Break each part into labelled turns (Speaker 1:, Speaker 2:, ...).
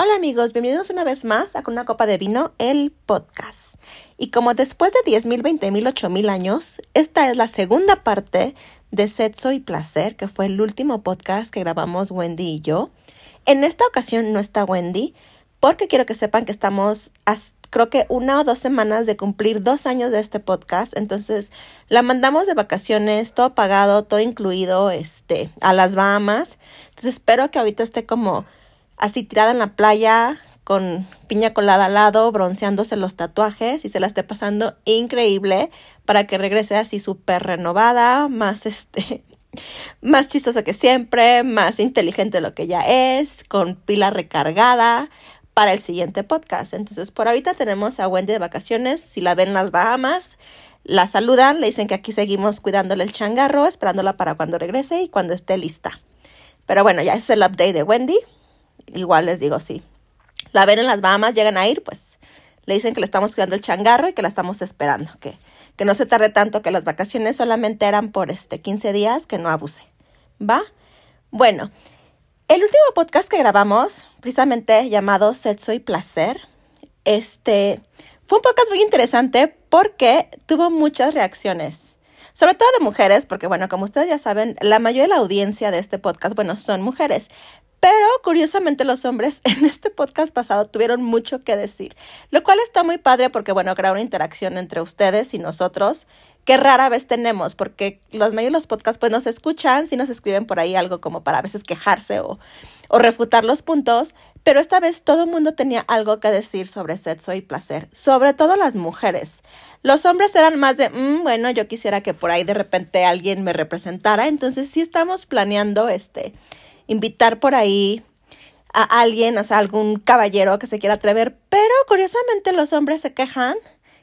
Speaker 1: Hola amigos, bienvenidos una vez más a Con una copa de vino, el podcast. Y como después de 10.000, 20.000, 8.000 años, esta es la segunda parte de Sexo y Placer, que fue el último podcast que grabamos Wendy y yo. En esta ocasión no está Wendy, porque quiero que sepan que estamos, creo que una o dos semanas de cumplir dos años de este podcast. Entonces la mandamos de vacaciones, todo pagado, todo incluido, este, a las Bahamas. Entonces espero que ahorita esté como así tirada en la playa con piña colada al lado, bronceándose los tatuajes y se la esté pasando increíble para que regrese así súper renovada, más este, más chistosa que siempre, más inteligente de lo que ya es, con pila recargada para el siguiente podcast. Entonces, por ahorita tenemos a Wendy de vacaciones. Si la ven en las Bahamas, la saludan, le dicen que aquí seguimos cuidándole el changarro, esperándola para cuando regrese y cuando esté lista. Pero bueno, ya es el update de Wendy igual les digo, sí. La ven en las Bahamas, llegan a ir, pues le dicen que le estamos cuidando el changarro y que la estamos esperando, que, que no se tarde tanto, que las vacaciones solamente eran por este 15 días, que no abuse. ¿Va? Bueno, el último podcast que grabamos, precisamente llamado Sexo y Placer, este fue un podcast muy interesante porque tuvo muchas reacciones. Sobre todo de mujeres, porque bueno, como ustedes ya saben, la mayoría de la audiencia de este podcast, bueno, son mujeres. Pero curiosamente los hombres en este podcast pasado tuvieron mucho que decir, lo cual está muy padre porque, bueno, crea una interacción entre ustedes y nosotros que rara vez tenemos, porque los medios los podcasts pues nos escuchan, si nos escriben por ahí algo como para a veces quejarse o, o refutar los puntos, pero esta vez todo el mundo tenía algo que decir sobre sexo y placer, sobre todo las mujeres. Los hombres eran más de, mm, bueno, yo quisiera que por ahí de repente alguien me representara, entonces sí estamos planeando este invitar por ahí a alguien, o sea, algún caballero que se quiera atrever, pero curiosamente los hombres se quejan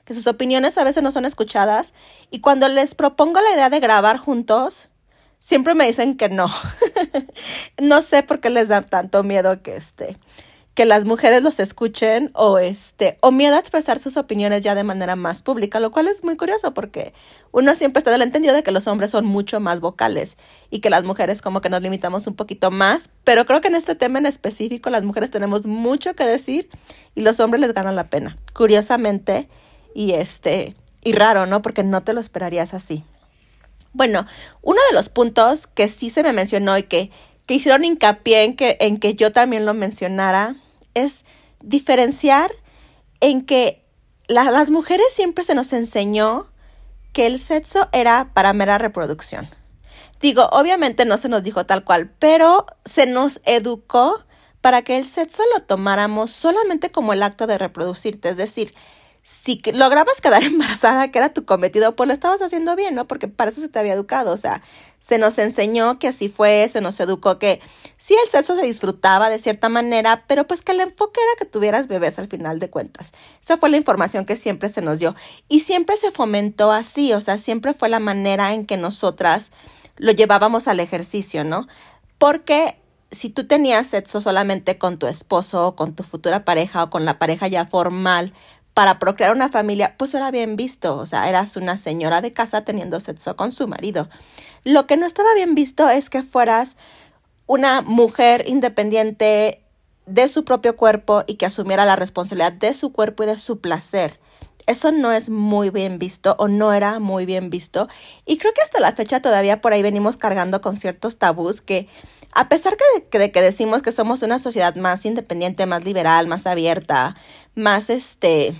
Speaker 1: que sus opiniones a veces no son escuchadas y cuando les propongo la idea de grabar juntos, siempre me dicen que no. no sé por qué les da tanto miedo que este que las mujeres los escuchen o este o miedo a expresar sus opiniones ya de manera más pública, lo cual es muy curioso porque uno siempre está del entendido de que los hombres son mucho más vocales y que las mujeres como que nos limitamos un poquito más, pero creo que en este tema en específico las mujeres tenemos mucho que decir y los hombres les ganan la pena. Curiosamente y este y raro, ¿no? Porque no te lo esperarías así. Bueno, uno de los puntos que sí se me mencionó y que, que hicieron hincapié en que, en que yo también lo mencionara es diferenciar en que las mujeres siempre se nos enseñó que el sexo era para mera reproducción. Digo, obviamente no se nos dijo tal cual, pero se nos educó para que el sexo lo tomáramos solamente como el acto de reproducirte, es decir, si lograbas quedar embarazada, que era tu cometido, pues lo estabas haciendo bien, ¿no? Porque para eso se te había educado, o sea, se nos enseñó que así fue, se nos educó que sí el sexo se disfrutaba de cierta manera, pero pues que el enfoque era que tuvieras bebés al final de cuentas. Esa fue la información que siempre se nos dio y siempre se fomentó así, o sea, siempre fue la manera en que nosotras lo llevábamos al ejercicio, ¿no? Porque si tú tenías sexo solamente con tu esposo o con tu futura pareja o con la pareja ya formal, para procrear una familia, pues era bien visto, o sea, eras una señora de casa teniendo sexo con su marido. Lo que no estaba bien visto es que fueras una mujer independiente de su propio cuerpo y que asumiera la responsabilidad de su cuerpo y de su placer. Eso no es muy bien visto o no era muy bien visto. Y creo que hasta la fecha todavía por ahí venimos cargando con ciertos tabús que a pesar que de, que decimos que somos una sociedad más independiente, más liberal, más abierta, más este,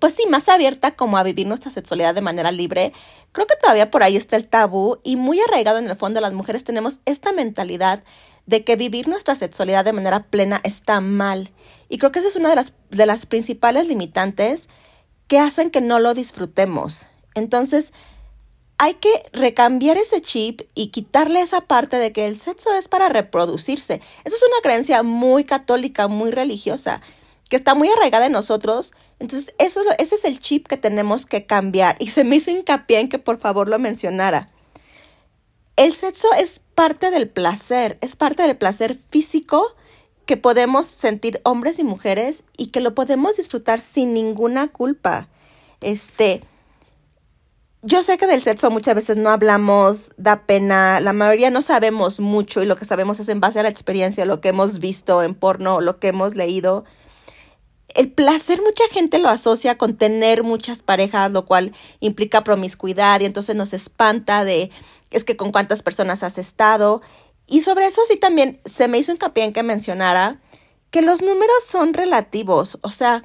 Speaker 1: pues sí, más abierta como a vivir nuestra sexualidad de manera libre, creo que todavía por ahí está el tabú y muy arraigado en el fondo las mujeres tenemos esta mentalidad de que vivir nuestra sexualidad de manera plena está mal. Y creo que esa es una de las, de las principales limitantes que hacen que no lo disfrutemos. Entonces, hay que recambiar ese chip y quitarle esa parte de que el sexo es para reproducirse. Esa es una creencia muy católica, muy religiosa, que está muy arraigada en nosotros. Entonces, eso, ese es el chip que tenemos que cambiar. Y se me hizo hincapié en que por favor lo mencionara. El sexo es parte del placer, es parte del placer físico que podemos sentir hombres y mujeres y que lo podemos disfrutar sin ninguna culpa. Este, yo sé que del sexo muchas veces no hablamos, da pena, la mayoría no sabemos mucho y lo que sabemos es en base a la experiencia, lo que hemos visto en porno, lo que hemos leído. El placer mucha gente lo asocia con tener muchas parejas, lo cual implica promiscuidad y entonces nos espanta de es que con cuántas personas has estado. Y sobre eso sí también se me hizo hincapié en que mencionara que los números son relativos, o sea,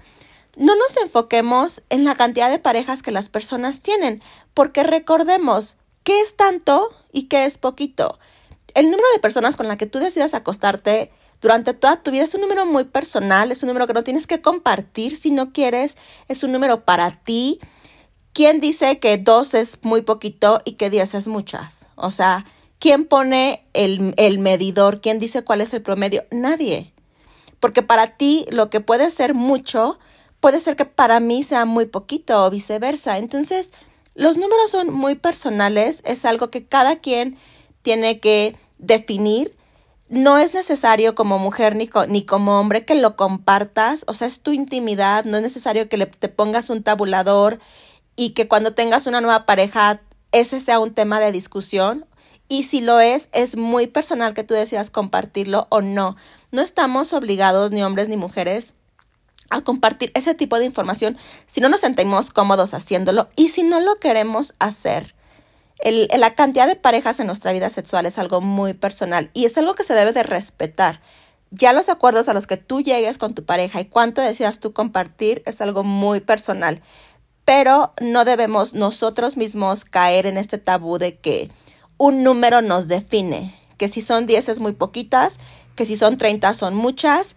Speaker 1: no nos enfoquemos en la cantidad de parejas que las personas tienen, porque recordemos qué es tanto y qué es poquito. El número de personas con la que tú decidas acostarte durante toda tu vida es un número muy personal, es un número que no tienes que compartir si no quieres, es un número para ti. ¿Quién dice que dos es muy poquito y que diez es muchas? O sea, ¿quién pone el, el medidor? ¿Quién dice cuál es el promedio? Nadie. Porque para ti lo que puede ser mucho puede ser que para mí sea muy poquito o viceversa. Entonces, los números son muy personales, es algo que cada quien tiene que definir. No es necesario como mujer ni, ni como hombre que lo compartas, o sea, es tu intimidad, no es necesario que le, te pongas un tabulador y que cuando tengas una nueva pareja ese sea un tema de discusión. Y si lo es, es muy personal que tú decidas compartirlo o no. No estamos obligados, ni hombres ni mujeres, a compartir ese tipo de información si no nos sentimos cómodos haciéndolo y si no lo queremos hacer. La cantidad de parejas en nuestra vida sexual es algo muy personal y es algo que se debe de respetar. Ya los acuerdos a los que tú llegues con tu pareja y cuánto decidas tú compartir es algo muy personal, pero no debemos nosotros mismos caer en este tabú de que un número nos define, que si son 10 es muy poquitas, que si son 30 son muchas,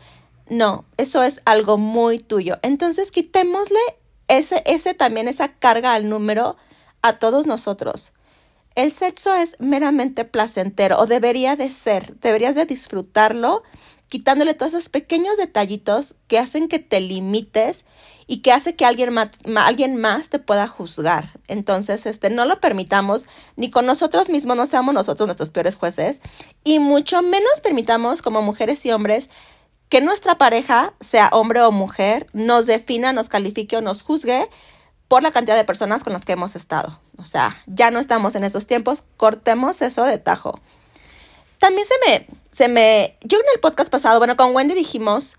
Speaker 1: no, eso es algo muy tuyo. Entonces quitémosle ese, ese también, esa carga al número a todos nosotros. El sexo es meramente placentero o debería de ser, deberías de disfrutarlo quitándole todos esos pequeños detallitos que hacen que te limites y que hace que alguien, alguien más te pueda juzgar. Entonces, este, no lo permitamos, ni con nosotros mismos, no seamos nosotros nuestros peores jueces, y mucho menos permitamos como mujeres y hombres que nuestra pareja, sea hombre o mujer, nos defina, nos califique o nos juzgue por la cantidad de personas con las que hemos estado. O sea, ya no estamos en esos tiempos, cortemos eso de tajo. También se me, se me, yo en el podcast pasado, bueno, con Wendy dijimos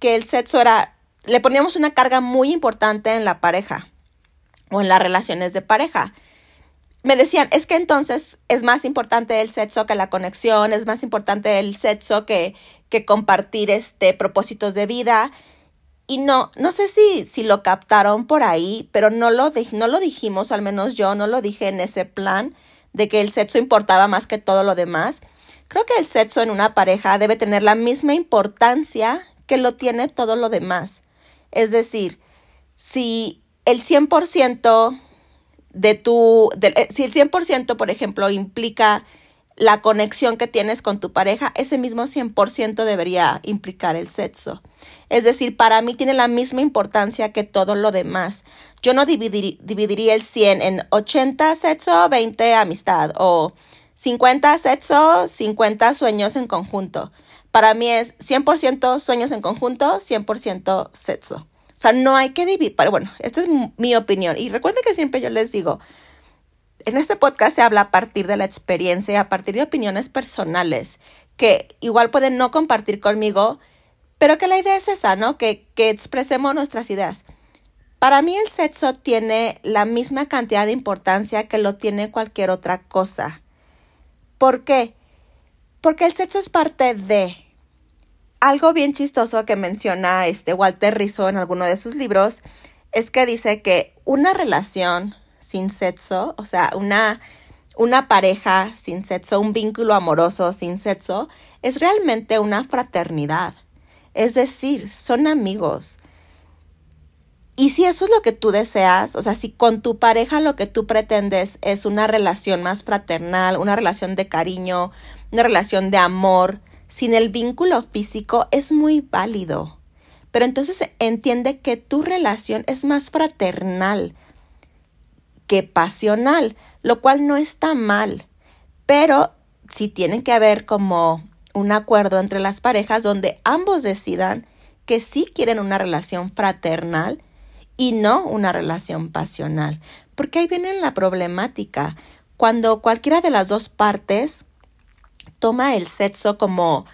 Speaker 1: que el sexo era, le poníamos una carga muy importante en la pareja o en las relaciones de pareja me decían, es que entonces es más importante el sexo que la conexión, es más importante el sexo que, que compartir este propósitos de vida. Y no, no sé si, si lo captaron por ahí, pero no lo, no lo dijimos, o al menos yo no lo dije en ese plan de que el sexo importaba más que todo lo demás. Creo que el sexo en una pareja debe tener la misma importancia que lo tiene todo lo demás. Es decir, si el 100% de tu, de, eh, si el 100%, por ejemplo, implica la conexión que tienes con tu pareja, ese mismo 100% debería implicar el sexo. Es decir, para mí tiene la misma importancia que todo lo demás. Yo no dividiría el 100 en 80 sexo, 20 amistad o 50 sexo, 50 sueños en conjunto. Para mí es 100% sueños en conjunto, 100% sexo. O sea, no hay que dividir, pero bueno, esta es mi opinión. Y recuerden que siempre yo les digo, en este podcast se habla a partir de la experiencia y a partir de opiniones personales que igual pueden no compartir conmigo, pero que la idea es esa, ¿no? Que, que expresemos nuestras ideas. Para mí el sexo tiene la misma cantidad de importancia que lo tiene cualquier otra cosa. ¿Por qué? Porque el sexo es parte de, algo bien chistoso que menciona este Walter Rizzo en alguno de sus libros es que dice que una relación sin sexo, o sea, una, una pareja sin sexo, un vínculo amoroso sin sexo, es realmente una fraternidad. Es decir, son amigos. Y si eso es lo que tú deseas, o sea, si con tu pareja lo que tú pretendes es una relación más fraternal, una relación de cariño, una relación de amor, sin el vínculo físico es muy válido. Pero entonces entiende que tu relación es más fraternal que pasional, lo cual no está mal. Pero sí tiene que haber como un acuerdo entre las parejas donde ambos decidan que sí quieren una relación fraternal y no una relación pasional. Porque ahí viene la problemática. Cuando cualquiera de las dos partes toma el sexo como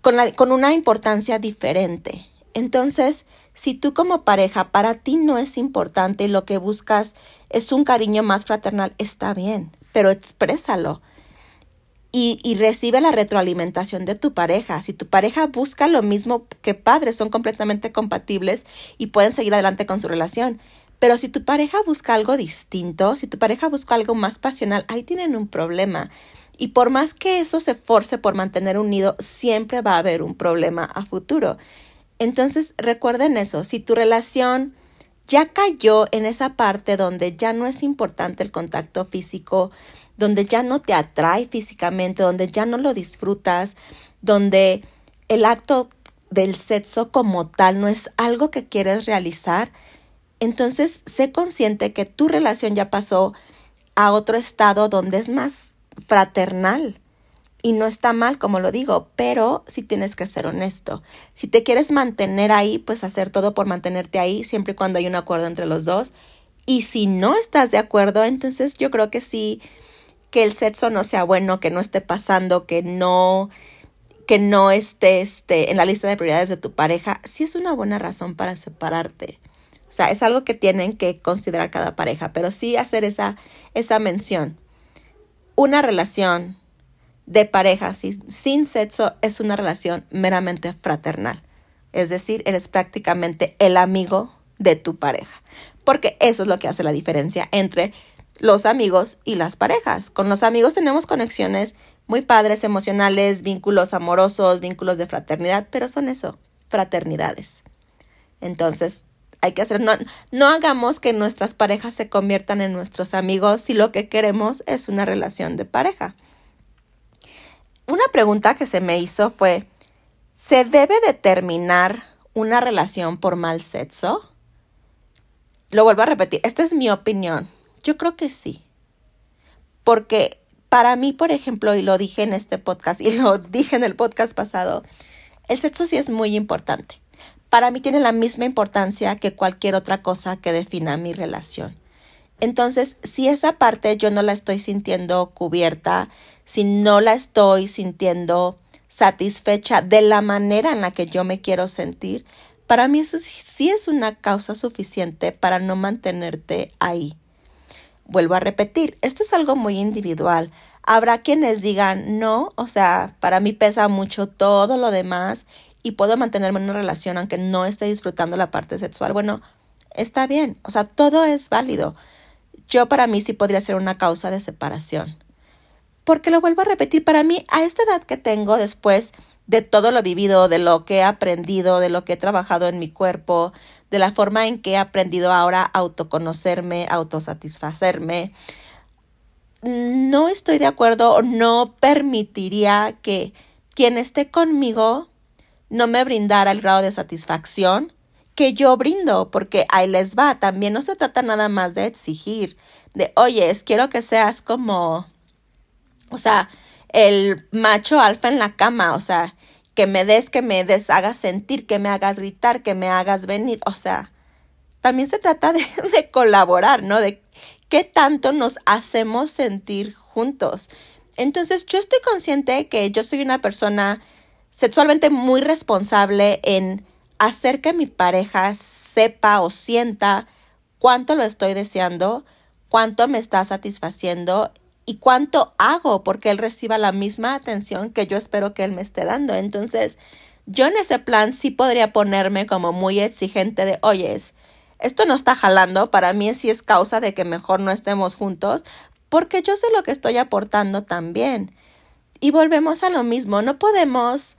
Speaker 1: con, con una importancia diferente. Entonces, si tú como pareja para ti no es importante y lo que buscas es un cariño más fraternal, está bien, pero exprésalo. Y, y, recibe la retroalimentación de tu pareja. Si tu pareja busca lo mismo que padres, son completamente compatibles y pueden seguir adelante con su relación. Pero si tu pareja busca algo distinto, si tu pareja busca algo más pasional, ahí tienen un problema. Y por más que eso se force por mantener unido, siempre va a haber un problema a futuro. Entonces recuerden eso, si tu relación ya cayó en esa parte donde ya no es importante el contacto físico, donde ya no te atrae físicamente, donde ya no lo disfrutas, donde el acto del sexo como tal no es algo que quieres realizar, entonces sé consciente que tu relación ya pasó a otro estado donde es más fraternal. Y no está mal, como lo digo, pero sí tienes que ser honesto. Si te quieres mantener ahí, pues hacer todo por mantenerte ahí, siempre y cuando hay un acuerdo entre los dos. Y si no estás de acuerdo, entonces yo creo que sí, que el sexo no sea bueno, que no esté pasando, que no, que no esté este, en la lista de prioridades de tu pareja, sí es una buena razón para separarte. O sea, es algo que tienen que considerar cada pareja, pero sí hacer esa, esa mención. Una relación de pareja sin sexo es una relación meramente fraternal. Es decir, eres prácticamente el amigo de tu pareja. Porque eso es lo que hace la diferencia entre los amigos y las parejas. Con los amigos tenemos conexiones muy padres, emocionales, vínculos amorosos, vínculos de fraternidad, pero son eso, fraternidades. Entonces, hay que hacer, no, no hagamos que nuestras parejas se conviertan en nuestros amigos si lo que queremos es una relación de pareja. Una pregunta que se me hizo fue, ¿se debe determinar una relación por mal sexo? Lo vuelvo a repetir, esta es mi opinión. Yo creo que sí. Porque para mí, por ejemplo, y lo dije en este podcast y lo dije en el podcast pasado, el sexo sí es muy importante. Para mí tiene la misma importancia que cualquier otra cosa que defina mi relación. Entonces, si esa parte yo no la estoy sintiendo cubierta, si no la estoy sintiendo satisfecha de la manera en la que yo me quiero sentir, para mí eso sí es una causa suficiente para no mantenerte ahí. Vuelvo a repetir, esto es algo muy individual. Habrá quienes digan, no, o sea, para mí pesa mucho todo lo demás y puedo mantenerme en una relación aunque no esté disfrutando la parte sexual. Bueno, está bien, o sea, todo es válido yo para mí sí podría ser una causa de separación. Porque lo vuelvo a repetir, para mí, a esta edad que tengo, después de todo lo vivido, de lo que he aprendido, de lo que he trabajado en mi cuerpo, de la forma en que he aprendido ahora a autoconocerme, autosatisfacerme, no estoy de acuerdo no permitiría que quien esté conmigo no me brindara el grado de satisfacción que yo brindo, porque ahí les va, también no se trata nada más de exigir, de, oye, quiero que seas como, o sea, el macho alfa en la cama, o sea, que me des, que me des, hagas sentir, que me hagas gritar, que me hagas venir, o sea, también se trata de, de colaborar, ¿no? De qué tanto nos hacemos sentir juntos. Entonces, yo estoy consciente que yo soy una persona sexualmente muy responsable en hacer que mi pareja sepa o sienta cuánto lo estoy deseando, cuánto me está satisfaciendo y cuánto hago porque él reciba la misma atención que yo espero que él me esté dando. Entonces, yo en ese plan sí podría ponerme como muy exigente de, oye, esto no está jalando, para mí sí es causa de que mejor no estemos juntos, porque yo sé lo que estoy aportando también. Y volvemos a lo mismo, no podemos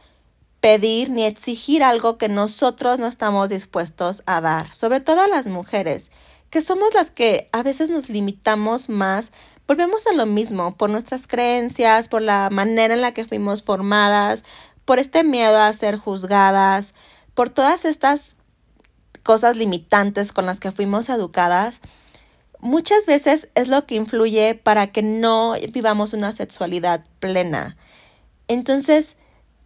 Speaker 1: pedir ni exigir algo que nosotros no estamos dispuestos a dar, sobre todo a las mujeres, que somos las que a veces nos limitamos más, volvemos a lo mismo, por nuestras creencias, por la manera en la que fuimos formadas, por este miedo a ser juzgadas, por todas estas cosas limitantes con las que fuimos educadas, muchas veces es lo que influye para que no vivamos una sexualidad plena. Entonces,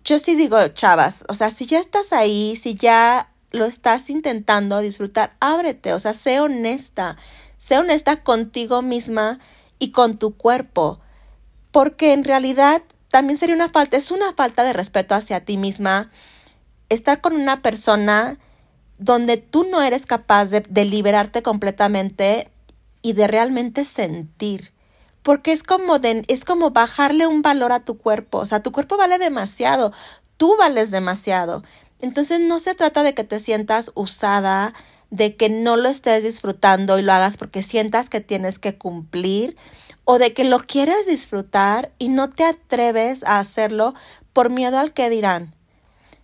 Speaker 1: yo sí digo, chavas, o sea, si ya estás ahí, si ya lo estás intentando disfrutar, ábrete, o sea, sé honesta, Sé honesta contigo misma y con tu cuerpo, porque en realidad también sería una falta, es una falta de respeto hacia ti misma estar con una persona donde tú no eres capaz de, liberarte completamente y de realmente sentir porque es como de, es como bajarle un valor a tu cuerpo, o sea, tu cuerpo vale demasiado, tú vales demasiado. Entonces no se trata de que te sientas usada, de que no lo estés disfrutando y lo hagas porque sientas que tienes que cumplir o de que lo quieres disfrutar y no te atreves a hacerlo por miedo al que dirán.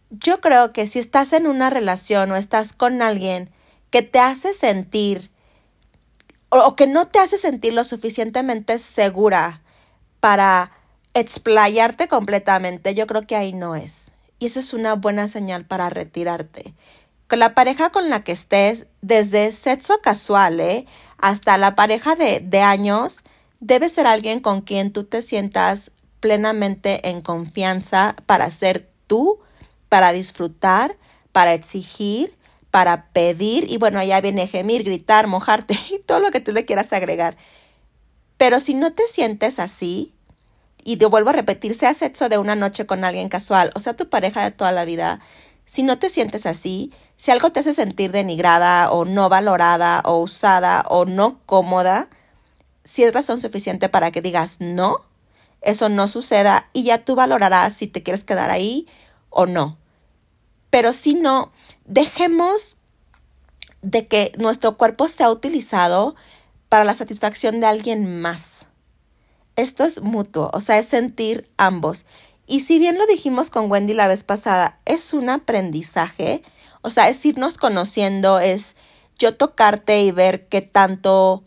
Speaker 1: Yo creo que si estás en una relación o estás con alguien que te hace sentir o, que no te hace sentir lo suficientemente segura para explayarte completamente, yo creo que ahí no es. Y eso es una buena señal para retirarte. Con la pareja con la que estés, desde sexo casual ¿eh? hasta la pareja de, de años, debe ser alguien con quien tú te sientas plenamente en confianza para ser tú, para disfrutar, para exigir para pedir y bueno, allá viene gemir, gritar, mojarte y todo lo que tú le quieras agregar. Pero si no te sientes así, y te vuelvo a repetir, sea sexo de una noche con alguien casual, o sea, tu pareja de toda la vida, si no te sientes así, si algo te hace sentir denigrada o no valorada o usada o no cómoda, si es razón suficiente para que digas no, eso no suceda y ya tú valorarás si te quieres quedar ahí o no. Pero si no, dejemos de que nuestro cuerpo sea utilizado para la satisfacción de alguien más. Esto es mutuo, o sea, es sentir ambos. Y si bien lo dijimos con Wendy la vez pasada, es un aprendizaje, o sea, es irnos conociendo, es yo tocarte y ver qué tanto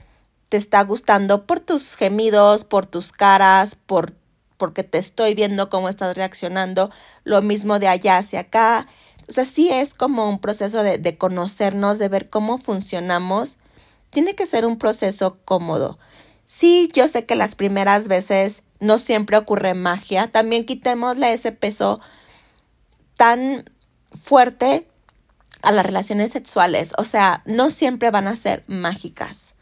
Speaker 1: te está gustando por tus gemidos, por tus caras, por porque te estoy viendo cómo estás reaccionando, lo mismo de allá hacia acá. O sea, sí es como un proceso de, de conocernos, de ver cómo funcionamos. Tiene que ser un proceso cómodo. Sí, yo sé que las primeras veces no siempre ocurre magia. También quitémosle ese peso tan fuerte a las relaciones sexuales. O sea, no siempre van a ser mágicas.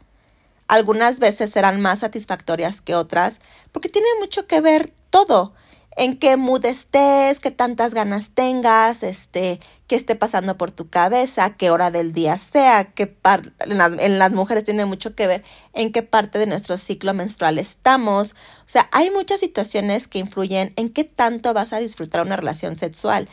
Speaker 1: Algunas veces serán más satisfactorias que otras porque tiene mucho que ver todo en qué mood estés, qué tantas ganas tengas, este, qué esté pasando por tu cabeza, qué hora del día sea, qué parte, en las, en las mujeres tiene mucho que ver en qué parte de nuestro ciclo menstrual estamos. O sea, hay muchas situaciones que influyen en qué tanto vas a disfrutar una relación sexual.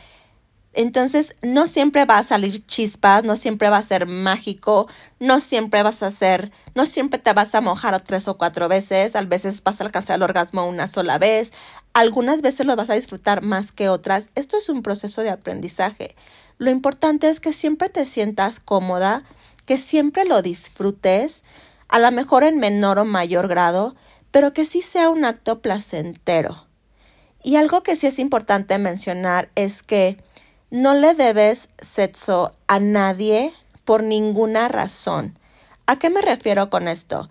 Speaker 1: Entonces, no siempre va a salir chispas, no siempre va a ser mágico, no siempre vas a hacer, no siempre te vas a mojar tres o cuatro veces, a veces vas a alcanzar el orgasmo una sola vez, algunas veces lo vas a disfrutar más que otras. Esto es un proceso de aprendizaje. Lo importante es que siempre te sientas cómoda, que siempre lo disfrutes, a lo mejor en menor o mayor grado, pero que sí sea un acto placentero. Y algo que sí es importante mencionar es que no le debes sexo a nadie por ninguna razón. ¿A qué me refiero con esto?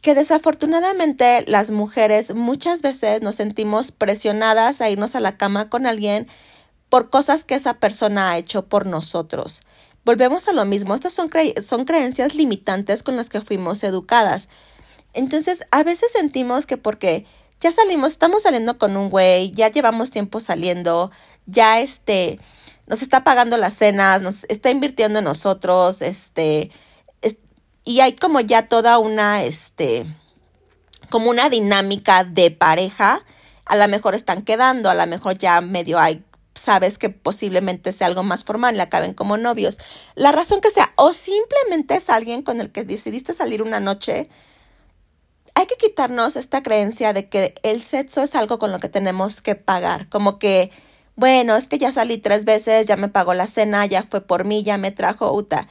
Speaker 1: Que desafortunadamente las mujeres muchas veces nos sentimos presionadas a irnos a la cama con alguien por cosas que esa persona ha hecho por nosotros. Volvemos a lo mismo, estas son, son creencias limitantes con las que fuimos educadas. Entonces, a veces sentimos que porque ya salimos, estamos saliendo con un güey, ya llevamos tiempo saliendo, ya este, nos está pagando las cenas, nos está invirtiendo en nosotros, este, y hay como ya toda una, este, como una dinámica de pareja, a lo mejor están quedando, a lo mejor ya medio hay sabes que posiblemente sea algo más formal, le acaben como novios. La razón que sea, o simplemente es alguien con el que decidiste salir una noche hay que quitarnos esta creencia de que el sexo es algo con lo que tenemos que pagar, como que, bueno, es que ya salí tres veces, ya me pagó la cena, ya fue por mí, ya me trajo Uta.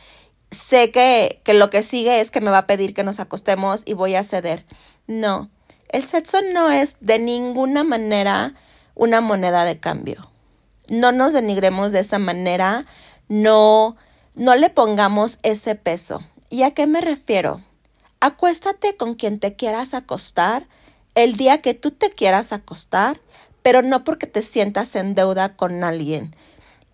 Speaker 1: Sé que, que lo que sigue es que me va a pedir que nos acostemos y voy a ceder. No, el sexo no es de ninguna manera una moneda de cambio. No nos denigremos de esa manera, no, no le pongamos ese peso. ¿Y a qué me refiero? Acuéstate con quien te quieras acostar el día que tú te quieras acostar, pero no porque te sientas en deuda con alguien.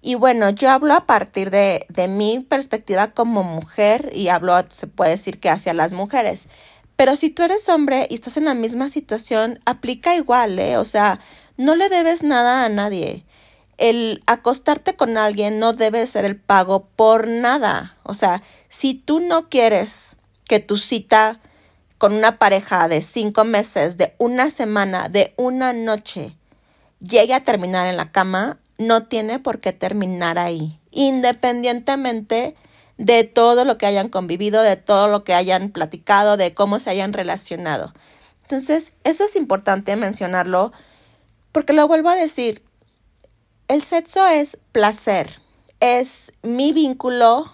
Speaker 1: Y bueno, yo hablo a partir de, de mi perspectiva como mujer y hablo, se puede decir que hacia las mujeres. Pero si tú eres hombre y estás en la misma situación, aplica igual, ¿eh? O sea, no le debes nada a nadie. El acostarte con alguien no debe ser el pago por nada. O sea, si tú no quieres que tu cita con una pareja de cinco meses, de una semana, de una noche, llegue a terminar en la cama, no tiene por qué terminar ahí, independientemente de todo lo que hayan convivido, de todo lo que hayan platicado, de cómo se hayan relacionado. Entonces, eso es importante mencionarlo porque lo vuelvo a decir, el sexo es placer, es mi vínculo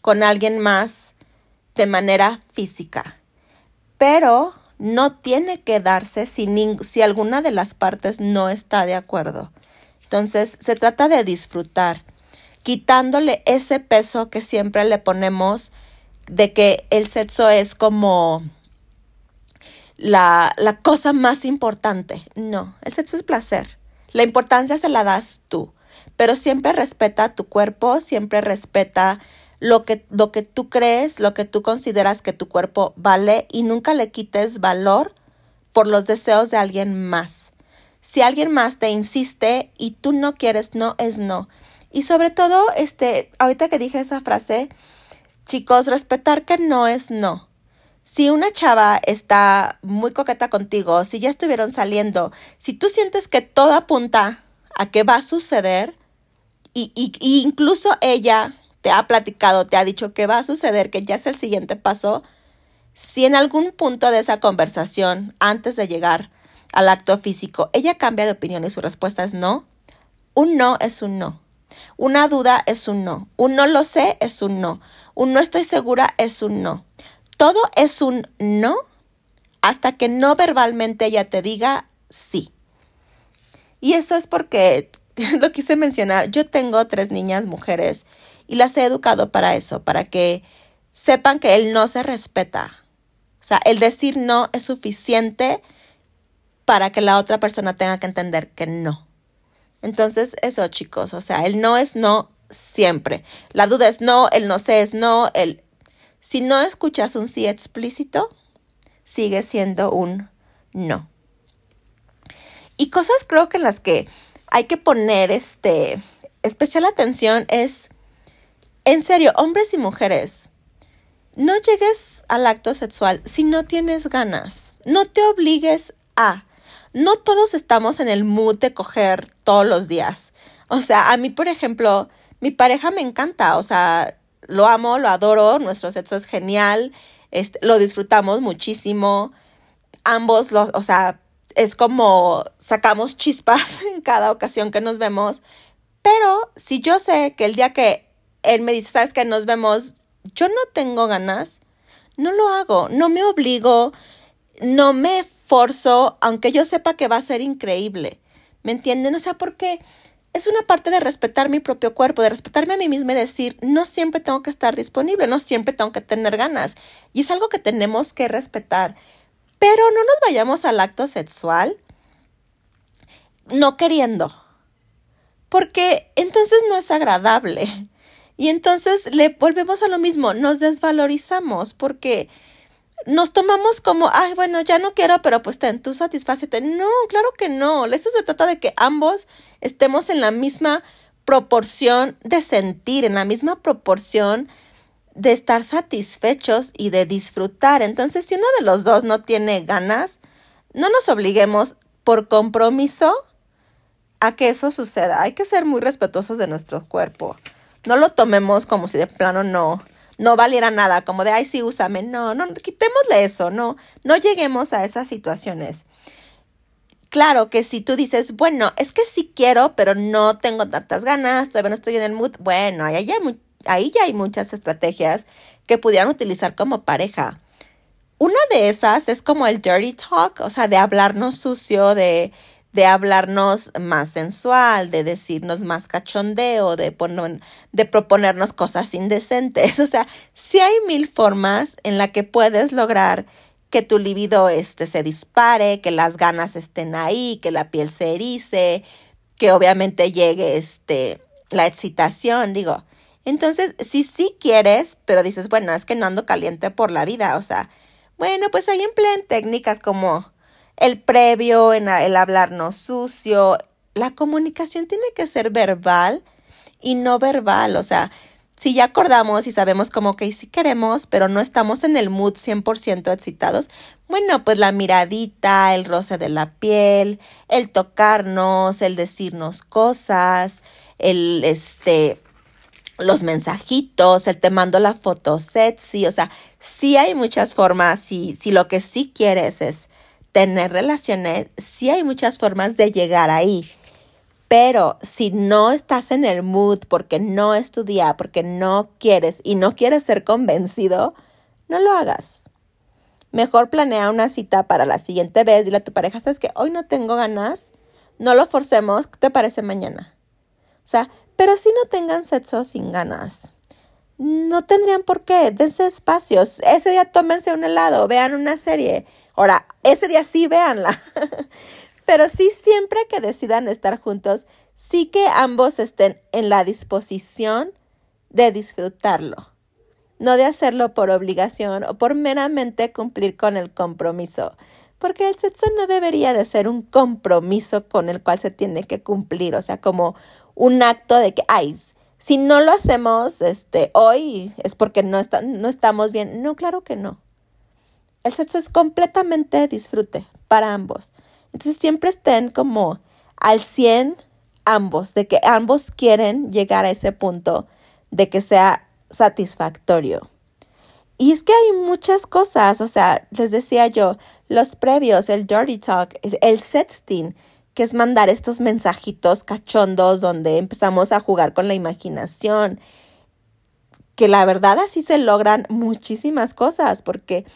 Speaker 1: con alguien más de manera física, pero no tiene que darse si, alguna de las partes no está de acuerdo. Entonces, se trata de disfrutar, quitándole ese peso que siempre le ponemos de que el sexo es como la, la cosa más importante. No, el sexo es placer. La importancia se la das tú, pero siempre respeta tu cuerpo, siempre respeta lo que, lo que tú crees, lo que tú consideras que tu cuerpo vale y nunca le quites valor por los deseos de alguien más. Si alguien más te insiste y tú no quieres, no es no. Y sobre todo, este, ahorita que dije esa frase, chicos, respetar que no es no. Si una chava está muy coqueta contigo, si ya estuvieron saliendo, si tú sientes que todo apunta a que va a suceder, y, y, y incluso ella te ha platicado, te ha dicho que va a suceder, que ya es el siguiente paso, si en algún punto de esa conversación, antes de llegar al acto físico, ella cambia de opinión y su respuesta es no, un no es un no. Una duda es un no. Un no lo sé es un no. Un no estoy segura es un no. Todo es un no hasta que no verbalmente ella te diga sí. Y eso es porque, lo quise mencionar, yo tengo tres niñas mujeres y las he educado para eso, para que sepan que él no se respeta. O sea, el decir no es suficiente para que la otra persona tenga que entender que no. Entonces, eso chicos, o sea, el no es no siempre. La duda es no, el no sé es no, el... Si no escuchas un sí explícito, sigue siendo un no. Y cosas creo que en las que hay que poner este especial atención es en serio, hombres y mujeres, no llegues al acto sexual si no tienes ganas. No te obligues a. No todos estamos en el mood de coger todos los días. O sea, a mí, por ejemplo, mi pareja me encanta. O sea, lo amo, lo adoro. Nuestro sexo es genial. Este, lo disfrutamos muchísimo. Ambos, lo, o sea, es como sacamos chispas en cada ocasión que nos vemos. Pero si yo sé que el día que él me dice, ¿sabes qué? Nos vemos. Yo no tengo ganas, no lo hago, no me obligo, no me forzo, aunque yo sepa que va a ser increíble. ¿Me entienden? O sea, porque es una parte de respetar mi propio cuerpo, de respetarme a mí misma y decir, no siempre tengo que estar disponible, no siempre tengo que tener ganas. Y es algo que tenemos que respetar. Pero no nos vayamos al acto sexual no queriendo. Porque entonces no es agradable. Y entonces le volvemos a lo mismo, nos desvalorizamos porque nos tomamos como, ay, bueno, ya no quiero, pero pues ten, tú satisfácete. No, claro que no. Eso se trata de que ambos estemos en la misma proporción de sentir, en la misma proporción de estar satisfechos y de disfrutar. Entonces, si uno de los dos no tiene ganas, no nos obliguemos por compromiso a que eso suceda. Hay que ser muy respetuosos de nuestro cuerpo. No lo tomemos como si de plano no, no valiera nada, como de, ay, sí, úsame. No, no, quitémosle eso, no, no lleguemos a esas situaciones. Claro que si tú dices, bueno, es que sí quiero, pero no tengo tantas ganas, todavía no estoy en el mood, bueno, ahí ya, ahí ya hay muchas estrategias que pudieran utilizar como pareja. Una de esas es como el dirty talk, o sea, de hablarnos sucio, de de hablarnos más sensual, de decirnos más cachondeo, de, poner, de proponernos cosas indecentes. O sea, sí hay mil formas en la que puedes lograr que tu libido este, se dispare, que las ganas estén ahí, que la piel se erice, que obviamente llegue este, la excitación, digo. Entonces, si sí quieres, pero dices, bueno, es que no ando caliente por la vida, o sea, bueno, pues ahí emplean técnicas como el previo, en el hablarnos sucio. La comunicación tiene que ser verbal y no verbal, o sea, si ya acordamos y sabemos como que sí queremos, pero no estamos en el mood 100% excitados, bueno, pues la miradita, el roce de la piel, el tocarnos, el decirnos cosas, el este los mensajitos, el te mando la foto sexy, o sea, sí hay muchas formas, si, si lo que sí quieres es tener relaciones, sí hay muchas formas de llegar ahí. Pero si no estás en el mood porque no estudias, porque no quieres y no quieres ser convencido, no lo hagas. Mejor planea una cita para la siguiente vez. Dile a tu pareja, sabes que hoy no tengo ganas, no lo forcemos, ¿qué te parece mañana? O sea, pero si no tengan sexo sin ganas, no tendrían por qué, dense espacios. Ese día tómense un helado, vean una serie. Ahora, ese día sí véanla. Pero sí, siempre que decidan estar juntos, sí que ambos estén en la disposición de disfrutarlo, no de hacerlo por obligación o por meramente cumplir con el compromiso, porque el sexo no debería de ser un compromiso con el cual se tiene que cumplir, o sea, como un acto de que, ay, si no lo hacemos este, hoy es porque no, está, no estamos bien. No, claro que no. El sexo es completamente disfrute para ambos. Entonces siempre estén como al 100 ambos, de que ambos quieren llegar a ese punto de que sea satisfactorio. Y es que hay muchas cosas, o sea, les decía yo, los previos, el dirty talk, el sexting, que es mandar estos mensajitos cachondos donde empezamos a jugar con la imaginación, que la verdad así se logran muchísimas cosas, porque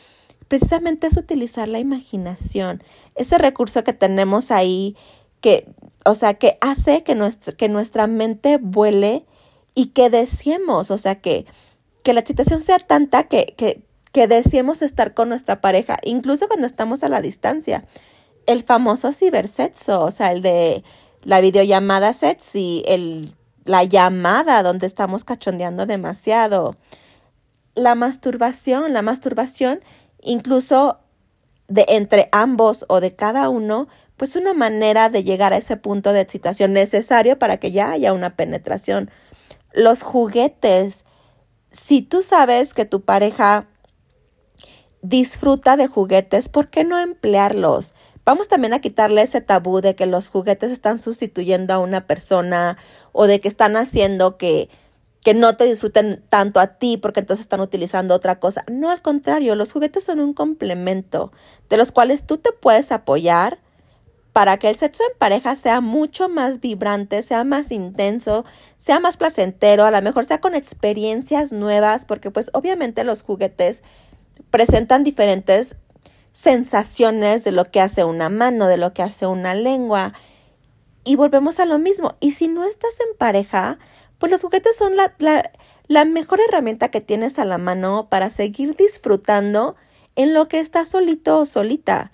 Speaker 1: precisamente es utilizar la imaginación, ese recurso que tenemos ahí, que, o sea, que hace que nuestra, que nuestra mente vuele y que deseemos, o sea, que, que la excitación sea tanta que, que, que deseemos estar con nuestra pareja, incluso cuando estamos a la distancia. El famoso cibersexo, o sea, el de la videollamada sexy, el, la llamada donde estamos cachondeando demasiado. La masturbación, la masturbación incluso de entre ambos o de cada uno, pues una manera de llegar a ese punto de excitación necesario para que ya haya una penetración. Los juguetes, si tú sabes que tu pareja disfruta de juguetes, ¿por qué no emplearlos? Vamos también a quitarle ese tabú de que los juguetes están sustituyendo a una persona o de que están haciendo que que no te disfruten tanto a ti porque entonces están utilizando otra cosa. No, al contrario, los juguetes son un complemento de los cuales tú te puedes apoyar para que el sexo en pareja sea mucho más vibrante, sea más intenso, sea más placentero, a lo mejor sea con experiencias nuevas, porque pues obviamente los juguetes presentan diferentes sensaciones de lo que hace una mano, de lo que hace una lengua. Y volvemos a lo mismo. Y si no estás en pareja, pues los juguetes son la, la, mejor herramienta que tienes a la mano para seguir disfrutando en lo que estás solito o solita.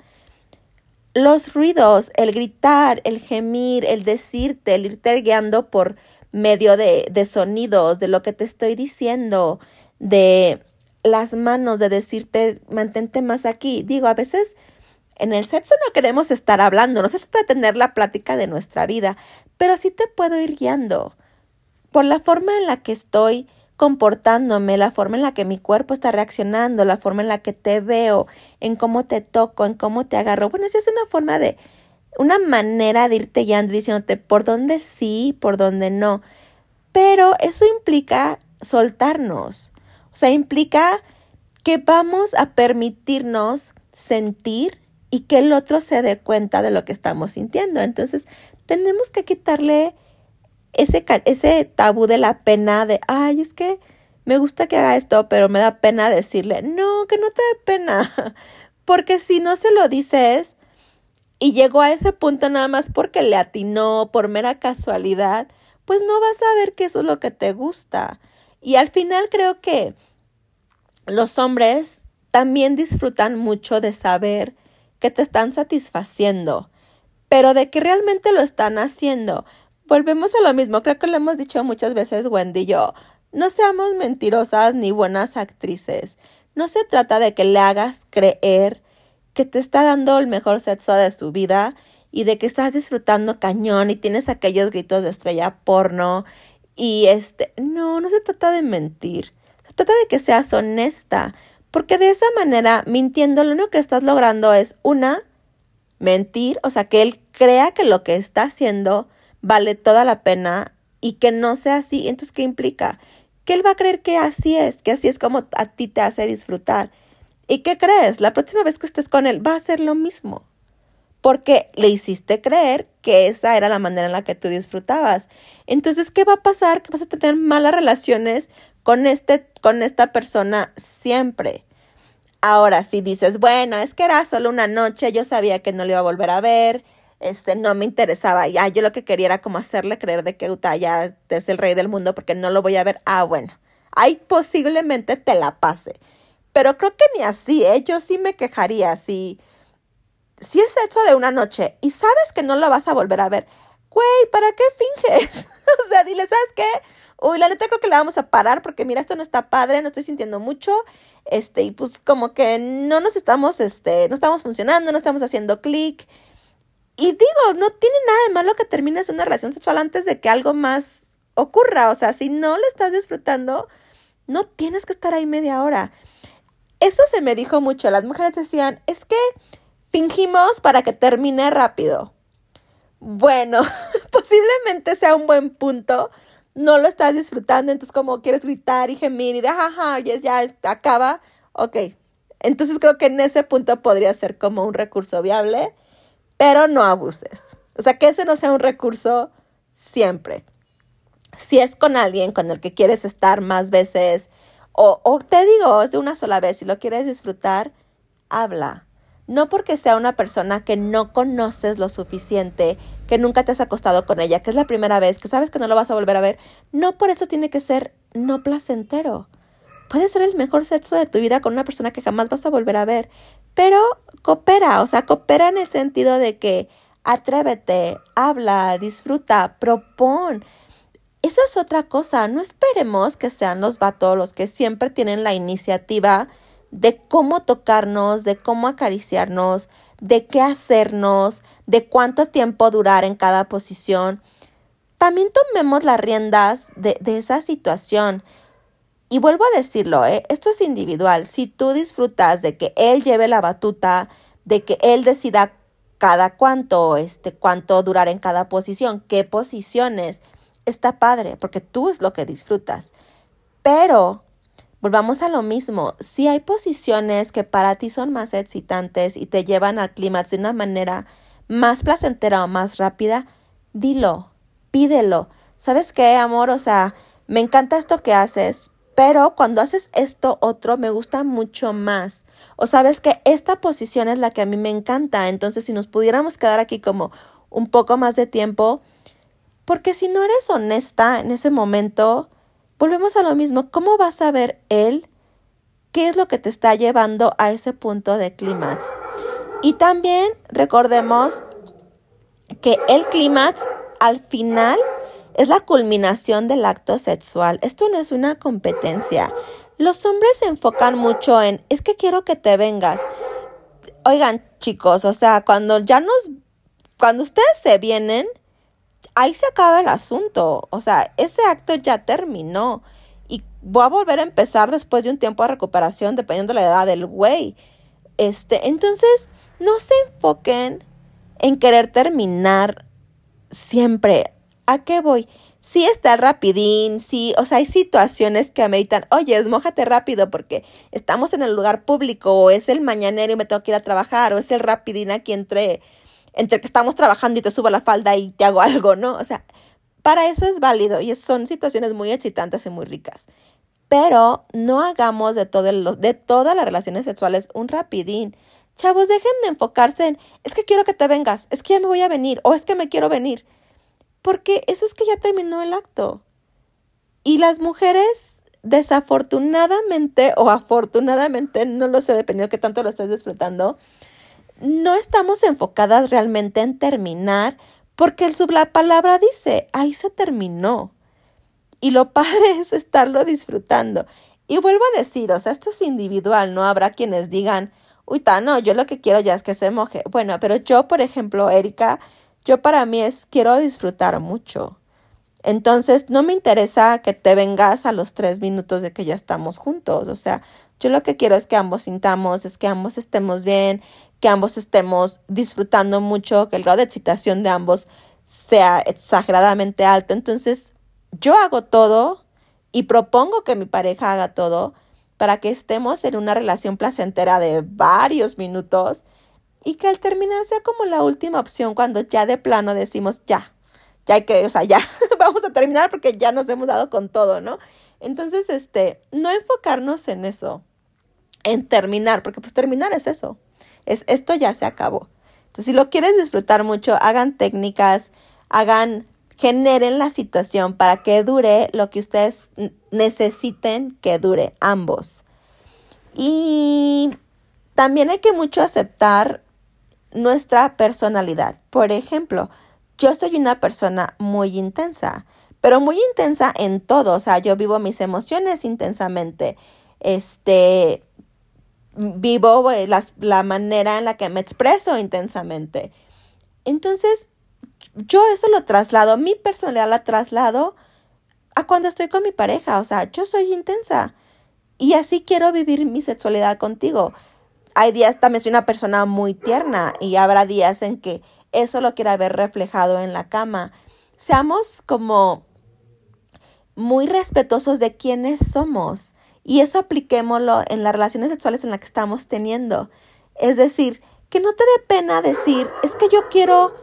Speaker 1: Los ruidos, el gritar, el gemir, el decirte, el irte guiando por medio de, de sonidos, de lo que te estoy diciendo, de las manos, de decirte, mantente más aquí. Digo, a veces en el sexo no queremos estar hablando, no se trata de tener la plática de nuestra vida, pero sí te puedo ir guiando por la forma en la que estoy comportándome, la forma en la que mi cuerpo está reaccionando, la forma en la que te veo, en cómo te toco, en cómo te agarro. Bueno, esa es una forma de, una manera de irte guiando diciéndote por dónde sí, por dónde no. Pero eso implica soltarnos. O sea, implica que vamos a permitirnos sentir y que el otro se dé cuenta de lo que estamos sintiendo. Entonces, tenemos que quitarle ese, ese tabú de la pena de, ay, es que me gusta que haga esto, pero me da pena decirle, no, que no te dé pena, porque si no se lo dices y llegó a ese punto nada más porque le atinó por mera casualidad, pues no vas a ver que eso es lo que te gusta. Y al final creo que los hombres también disfrutan mucho de saber que te están satisfaciendo, pero de que realmente lo están haciendo volvemos a lo mismo. Creo que lo hemos dicho muchas veces, Wendy y yo. No seamos mentirosas ni buenas actrices. No se trata de que le hagas creer que te está dando el mejor sexo de su vida y de que estás disfrutando cañón y tienes aquellos gritos de estrella porno y este, no, no se trata de mentir. Se trata de que seas honesta, porque de esa manera, mintiendo, lo único que estás logrando es una mentir, o sea, que él crea que lo que está haciendo vale toda la pena y que no sea así. Entonces, ¿qué implica? Que él va a creer que así es, que así es como a ti te hace disfrutar. ¿Y qué crees? La próxima vez que estés con él va a ser lo mismo. Porque le hiciste creer que esa era la manera en la que tú disfrutabas. Entonces, ¿qué va a pasar? Que vas a tener malas relaciones con, este, con esta persona siempre. Ahora, si dices, bueno, es que era solo una noche, yo sabía que no le iba a volver a ver, este, no me interesaba, ya yo lo que quería era como hacerle creer de que Utah ya es el rey del mundo porque no lo voy a ver. Ah, bueno, ahí posiblemente te la pase. Pero creo que ni así, ¿eh? Yo sí me quejaría si, si es eso de una noche y sabes que no lo vas a volver a ver. Güey, ¿para qué finges? o sea, dile, ¿sabes qué? Uy, la neta creo que la vamos a parar porque mira, esto no está padre, no estoy sintiendo mucho, este, y pues como que no nos estamos, este, no estamos funcionando, no estamos haciendo clic. Y digo, no tiene nada de malo que termines una relación sexual antes de que algo más ocurra. O sea, si no lo estás disfrutando, no tienes que estar ahí media hora. Eso se me dijo mucho. Las mujeres decían, es que fingimos para que termine rápido. Bueno, posiblemente sea un buen punto. No lo estás disfrutando, entonces como quieres gritar y gemir y de jaja, ya, ya acaba. Ok. Entonces creo que en ese punto podría ser como un recurso viable pero no abuses. O sea, que ese no sea un recurso siempre. Si es con alguien con el que quieres estar más veces, o, te digo, es de una sola vez, si lo quieres disfrutar, habla. No porque sea una persona que no conoces lo suficiente, que nunca te has acostado con ella, que es la primera vez, que sabes que no lo vas a volver a ver, no por eso tiene que ser no placentero. Puede ser el mejor sexo de tu vida con una persona que jamás vas a volver a ver, pero coopera, o sea, coopera en el sentido de que atrévete, habla, disfruta, propon. Eso es otra cosa, no esperemos que sean los vatos los que siempre tienen la iniciativa de cómo tocarnos, de cómo acariciarnos, de qué hacernos, de cuánto tiempo durar en cada posición. También tomemos las riendas de, de esa situación. Y vuelvo a decirlo, ¿eh? esto es individual. Si tú disfrutas de que él lleve la batuta, de que él decida cada cuánto, este, cuánto durar en cada posición, qué posiciones, está padre, porque tú es lo que disfrutas. Pero, volvamos a lo mismo, si hay posiciones que para ti son más excitantes y te llevan al clímax de una manera más placentera o más rápida, dilo, pídelo. ¿Sabes qué, amor? O sea, me encanta esto que haces, pero cuando haces esto otro me gusta mucho más. O sabes que esta posición es la que a mí me encanta. Entonces si nos pudiéramos quedar aquí como un poco más de tiempo, porque si no eres honesta en ese momento, volvemos a lo mismo. ¿Cómo vas a ver él qué es lo que te está llevando a ese punto de clímax? Y también recordemos que el clímax al final es la culminación del acto sexual. Esto no es una competencia. Los hombres se enfocan mucho en, es que quiero que te vengas. Oigan, chicos, o sea, cuando ya nos, cuando ustedes se vienen, ahí se acaba el asunto. O sea, ese acto ya terminó. Y voy a volver a empezar después de un tiempo de recuperación, dependiendo de la edad del güey. Este, entonces, no se enfoquen en querer terminar siempre. ¿A qué voy? Sí está rapidín, sí, o sea, hay situaciones que ameritan, oye, esmójate rápido porque estamos en el lugar público, o es el mañanero y me tengo que ir a trabajar, o es el rapidín aquí entre, entre que estamos trabajando y te subo la falda y te hago algo, ¿no? O sea, para eso es válido y son situaciones muy excitantes y muy ricas. Pero no hagamos de, de todas las relaciones sexuales un rapidín. Chavos, dejen de enfocarse en, es que quiero que te vengas, es que ya me voy a venir, o es que me quiero venir porque eso es que ya terminó el acto. Y las mujeres, desafortunadamente o afortunadamente, no lo sé, dependiendo de qué tanto lo estés disfrutando, no estamos enfocadas realmente en terminar Porque el, la palabra dice, ahí se terminó. Y lo padre es estarlo disfrutando. Y vuelvo a decir, o sea, esto es individual, no habrá quienes digan, uy, no, yo lo que quiero ya es que se moje. Bueno, pero yo, por ejemplo, Erika, yo para mí es, quiero disfrutar mucho. Entonces, no me interesa que te vengas a los tres minutos de que ya estamos juntos. O sea, yo lo que quiero es que ambos sintamos, es que ambos estemos bien, que ambos estemos disfrutando mucho, que el grado de excitación de ambos sea exageradamente alto. Entonces, yo hago todo y propongo que mi pareja haga todo para que estemos en una relación placentera de varios minutos y que al terminar sea como la última opción cuando ya de plano decimos ya, ya hay que, o sea, ya vamos a terminar porque ya nos hemos dado con todo, ¿no? Entonces, este, no enfocarnos en eso, en terminar, porque pues terminar es eso, es esto ya se acabó. Entonces, si lo quieres disfrutar mucho, hagan técnicas, hagan, generen la situación para que dure lo que ustedes necesiten que dure, ambos. Y también hay que mucho aceptar nuestra personalidad. Por ejemplo, yo soy una persona muy intensa, pero muy intensa en todo, o sea, yo vivo mis emociones intensamente, este, vivo eh, la manera en la que me expreso intensamente. Entonces, yo eso lo traslado, mi personalidad la traslado a cuando estoy con mi pareja, o sea, yo soy intensa y así quiero vivir mi sexualidad contigo. Hay días también soy una persona muy tierna y habrá días en que eso lo quiera ver reflejado en la cama. Seamos como muy respetuosos de quiénes somos y eso apliquémoslo en las relaciones sexuales en las que estamos teniendo. Es decir, que no te dé pena decir, es que yo quiero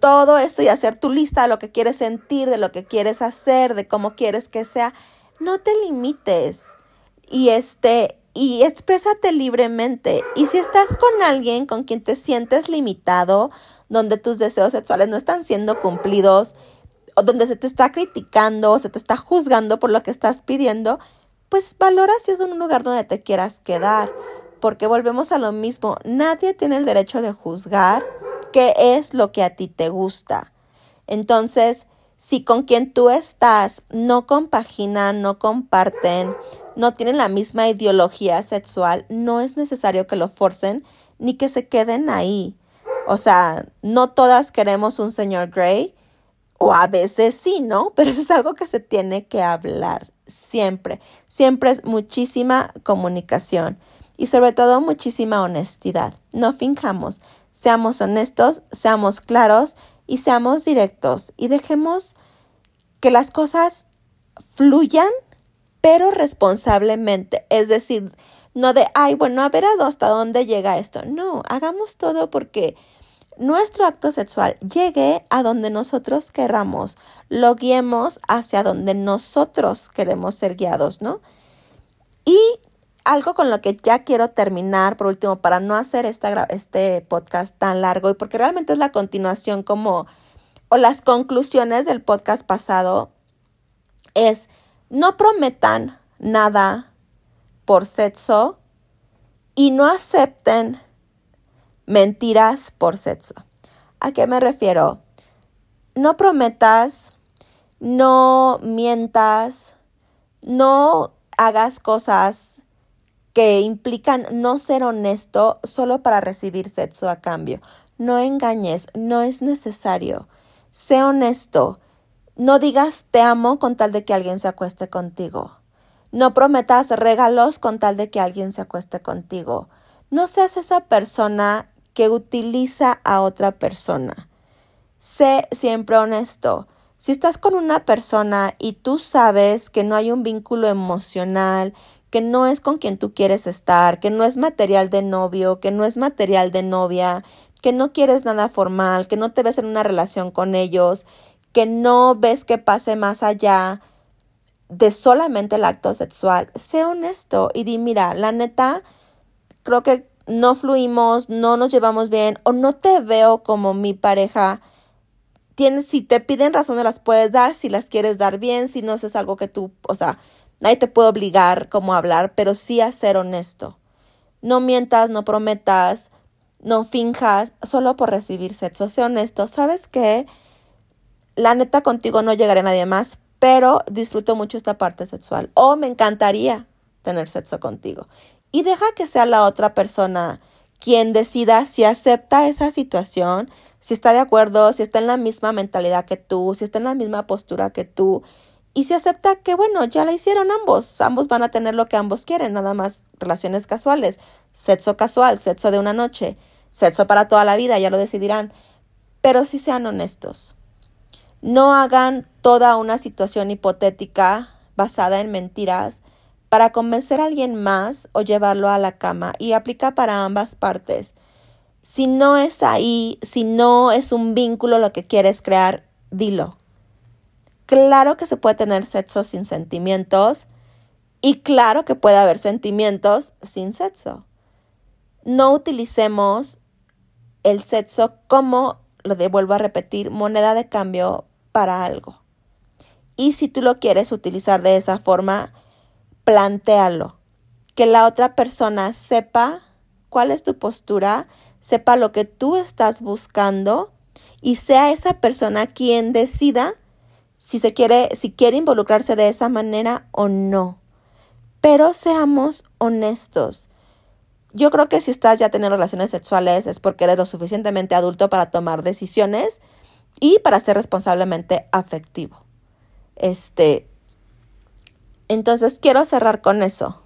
Speaker 1: todo esto y hacer tu lista de lo que quieres sentir, de lo que quieres hacer, de cómo quieres que sea. No te limites. Y este, y exprésate libremente. Y si estás con alguien con quien te sientes limitado, donde tus deseos sexuales no están siendo cumplidos, o donde se te está criticando, o se te está juzgando por lo que estás pidiendo, pues valora si es un lugar donde te quieras quedar, porque volvemos a lo mismo, nadie tiene el derecho de juzgar qué es lo que a ti te gusta. Entonces, si con quien tú estás no compaginan, no comparten, no tienen la misma ideología sexual, no es necesario que lo forcen ni que se queden ahí. O sea, no todas queremos un señor Grey, o a veces sí, ¿no? Pero eso es algo que se tiene que hablar siempre. Siempre es muchísima comunicación y sobre todo muchísima honestidad. No finjamos, seamos honestos, seamos claros y seamos directos y dejemos que las cosas fluyan, pero responsablemente. Es decir, no de, ay, bueno, a ver hasta dónde llega esto. No, hagamos todo porque nuestro acto sexual llegue a donde nosotros querramos, lo guiemos hacia donde nosotros queremos ser guiados, ¿no? Y algo con lo que ya quiero terminar, por último, para no hacer esta, este podcast tan largo y porque realmente es la continuación como, o las conclusiones del podcast pasado, es no prometan nada por sexo y no acepten mentiras por sexo. ¿A qué me refiero? No prometas, no mientas, no hagas cosas que implican no ser honesto solo para recibir sexo a cambio. No engañes, no es necesario. Sé honesto. No digas te amo con tal de que alguien se acueste contigo. No prometas regalos con tal de que alguien se acueste contigo. No seas esa persona que utiliza a otra persona. Sé siempre honesto. Si estás con una persona y tú sabes que no hay un vínculo emocional, que no es con quien tú quieres estar, que no es material de novio, que no es material de novia, que no quieres nada formal, que no te ves en una relación con ellos, que no ves que pase más allá de solamente el acto sexual, sé honesto y di, mira, la neta, creo que no fluimos, no nos llevamos bien o no te veo como mi pareja. Tienes, si te piden razones las puedes dar, si las quieres dar bien, si no es algo que tú, o sea, nadie te puede obligar como a hablar, pero sí a ser honesto. No mientas, no prometas, no finjas solo por recibir sexo. Sé honesto. ¿Sabes qué? La neta contigo no llegaré a nadie más, pero disfruto mucho esta parte sexual. O me encantaría tener sexo contigo. Y deja que sea la otra persona quien decida si acepta esa situación, si está de acuerdo, si está en la misma mentalidad que tú, si está en la misma postura que tú. Y si acepta que, bueno, ya la hicieron ambos, ambos van a tener lo que ambos quieren, nada más relaciones casuales, sexo casual, sexo de una noche, sexo para toda la vida, ya lo decidirán. Pero si sean honestos. No hagan toda una situación hipotética basada en mentiras para convencer a alguien más o llevarlo a la cama y aplica para ambas partes. Si no es ahí, si no es un vínculo lo que quieres crear, dilo. Claro que se puede tener sexo sin sentimientos y claro que puede haber sentimientos sin sexo. No utilicemos el sexo como, lo devuelvo a repetir, moneda de cambio para algo. Y si tú lo quieres utilizar de esa forma, plantéalo. Que la otra persona sepa cuál es tu postura, sepa lo que tú estás buscando y sea esa persona quien decida si se quiere, si quiere involucrarse de esa manera o no. Pero seamos honestos. Yo creo que si estás ya teniendo relaciones sexuales es porque eres lo suficientemente adulto para tomar decisiones y para ser responsablemente afectivo. Este, entonces quiero cerrar con eso.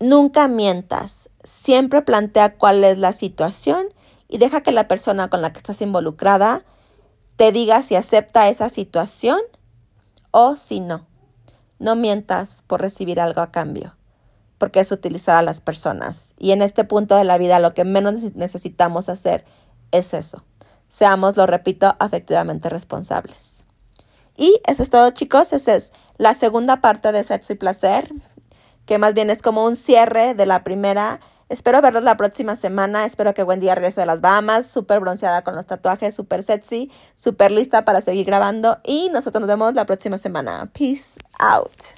Speaker 1: Nunca mientas, siempre plantea cuál es la situación y deja que la persona con la que estás involucrada te diga si acepta esa situación o si no. No mientas por recibir algo a cambio, porque es utilizar a las personas. Y en este punto de la vida lo que menos necesitamos hacer es eso. Seamos, lo repito, afectivamente responsables. Y eso es todo, chicos. Esa es la segunda parte de Sexo y Placer, que más bien es como un cierre de la primera. Espero verlos la próxima semana. Espero que Wendy regrese de las Bahamas, súper bronceada con los tatuajes, súper sexy, súper lista para seguir grabando. Y nosotros nos vemos la próxima semana. Peace out.